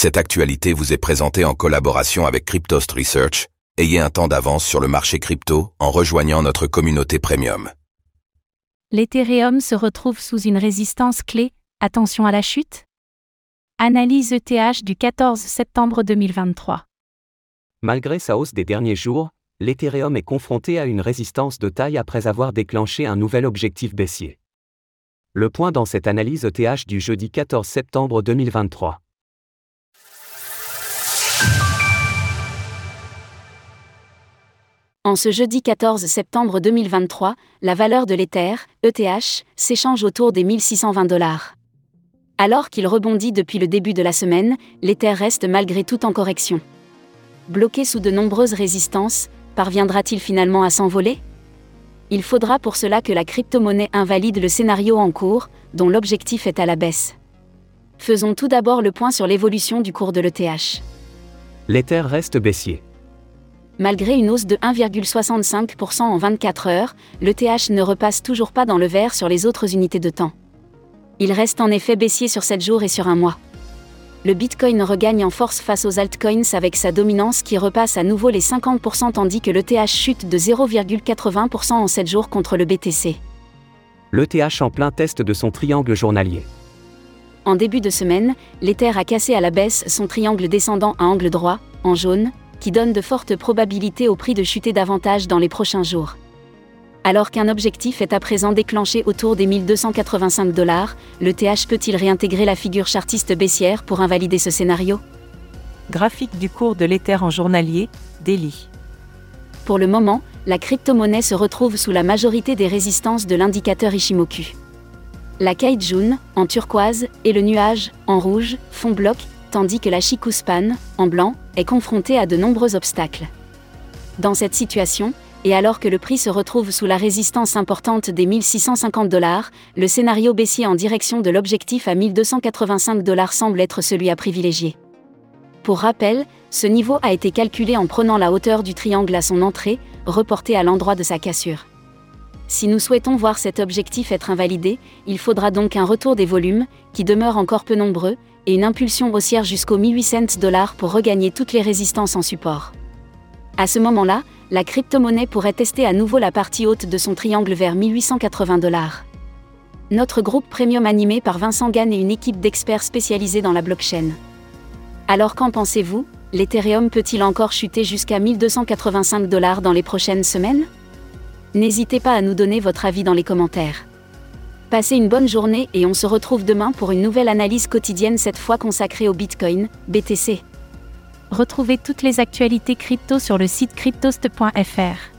Cette actualité vous est présentée en collaboration avec Cryptost Research. Ayez un temps d'avance sur le marché crypto en rejoignant notre communauté premium. L'Ethereum se retrouve sous une résistance clé, attention à la chute Analyse ETH du 14 septembre 2023. Malgré sa hausse des derniers jours, l'Ethereum est confronté à une résistance de taille après avoir déclenché un nouvel objectif baissier. Le point dans cette analyse ETH du jeudi 14 septembre 2023. En ce jeudi 14 septembre 2023, la valeur de l'Ether, ETH, s'échange autour des 1620 dollars. Alors qu'il rebondit depuis le début de la semaine, l'Ether reste malgré tout en correction. Bloqué sous de nombreuses résistances, parviendra-t-il finalement à s'envoler? Il faudra pour cela que la crypto-monnaie invalide le scénario en cours, dont l'objectif est à la baisse. Faisons tout d'abord le point sur l'évolution du cours de l'ETH. L'Ether reste baissier. Malgré une hausse de 1,65% en 24 heures, l'ETH ne repasse toujours pas dans le vert sur les autres unités de temps. Il reste en effet baissier sur 7 jours et sur un mois. Le Bitcoin regagne en force face aux altcoins avec sa dominance qui repasse à nouveau les 50% tandis que l'ETH chute de 0,80% en 7 jours contre le BTC. L'ETH en plein test de son triangle journalier. En début de semaine, l'Ether a cassé à la baisse son triangle descendant à angle droit, en jaune, qui donne de fortes probabilités au prix de chuter davantage dans les prochains jours. Alors qu'un objectif est à présent déclenché autour des 1285 dollars, le TH peut-il réintégrer la figure chartiste baissière pour invalider ce scénario? Graphique du cours de l'Ether en journalier, Daily. Pour le moment, la crypto-monnaie se retrouve sous la majorité des résistances de l'indicateur Ishimoku. La Kaijun, en turquoise, et le nuage, en rouge, font bloc, tandis que la Chikuspan, en blanc, est confrontée à de nombreux obstacles. Dans cette situation, et alors que le prix se retrouve sous la résistance importante des 1650 dollars, le scénario baissier en direction de l'objectif à 1285 dollars semble être celui à privilégier. Pour rappel, ce niveau a été calculé en prenant la hauteur du triangle à son entrée, reporté à l'endroit de sa cassure. Si nous souhaitons voir cet objectif être invalidé, il faudra donc un retour des volumes, qui demeurent encore peu nombreux, et une impulsion haussière jusqu'aux 1800 dollars pour regagner toutes les résistances en support. À ce moment-là, la crypto-monnaie pourrait tester à nouveau la partie haute de son triangle vers 1880 dollars. Notre groupe premium animé par Vincent Gann et une équipe d'experts spécialisés dans la blockchain. Alors qu'en pensez-vous L'Ethereum peut-il encore chuter jusqu'à 1285 dollars dans les prochaines semaines? N'hésitez pas à nous donner votre avis dans les commentaires. Passez une bonne journée et on se retrouve demain pour une nouvelle analyse quotidienne cette fois consacrée au Bitcoin, BTC. Retrouvez toutes les actualités crypto sur le site cryptost.fr.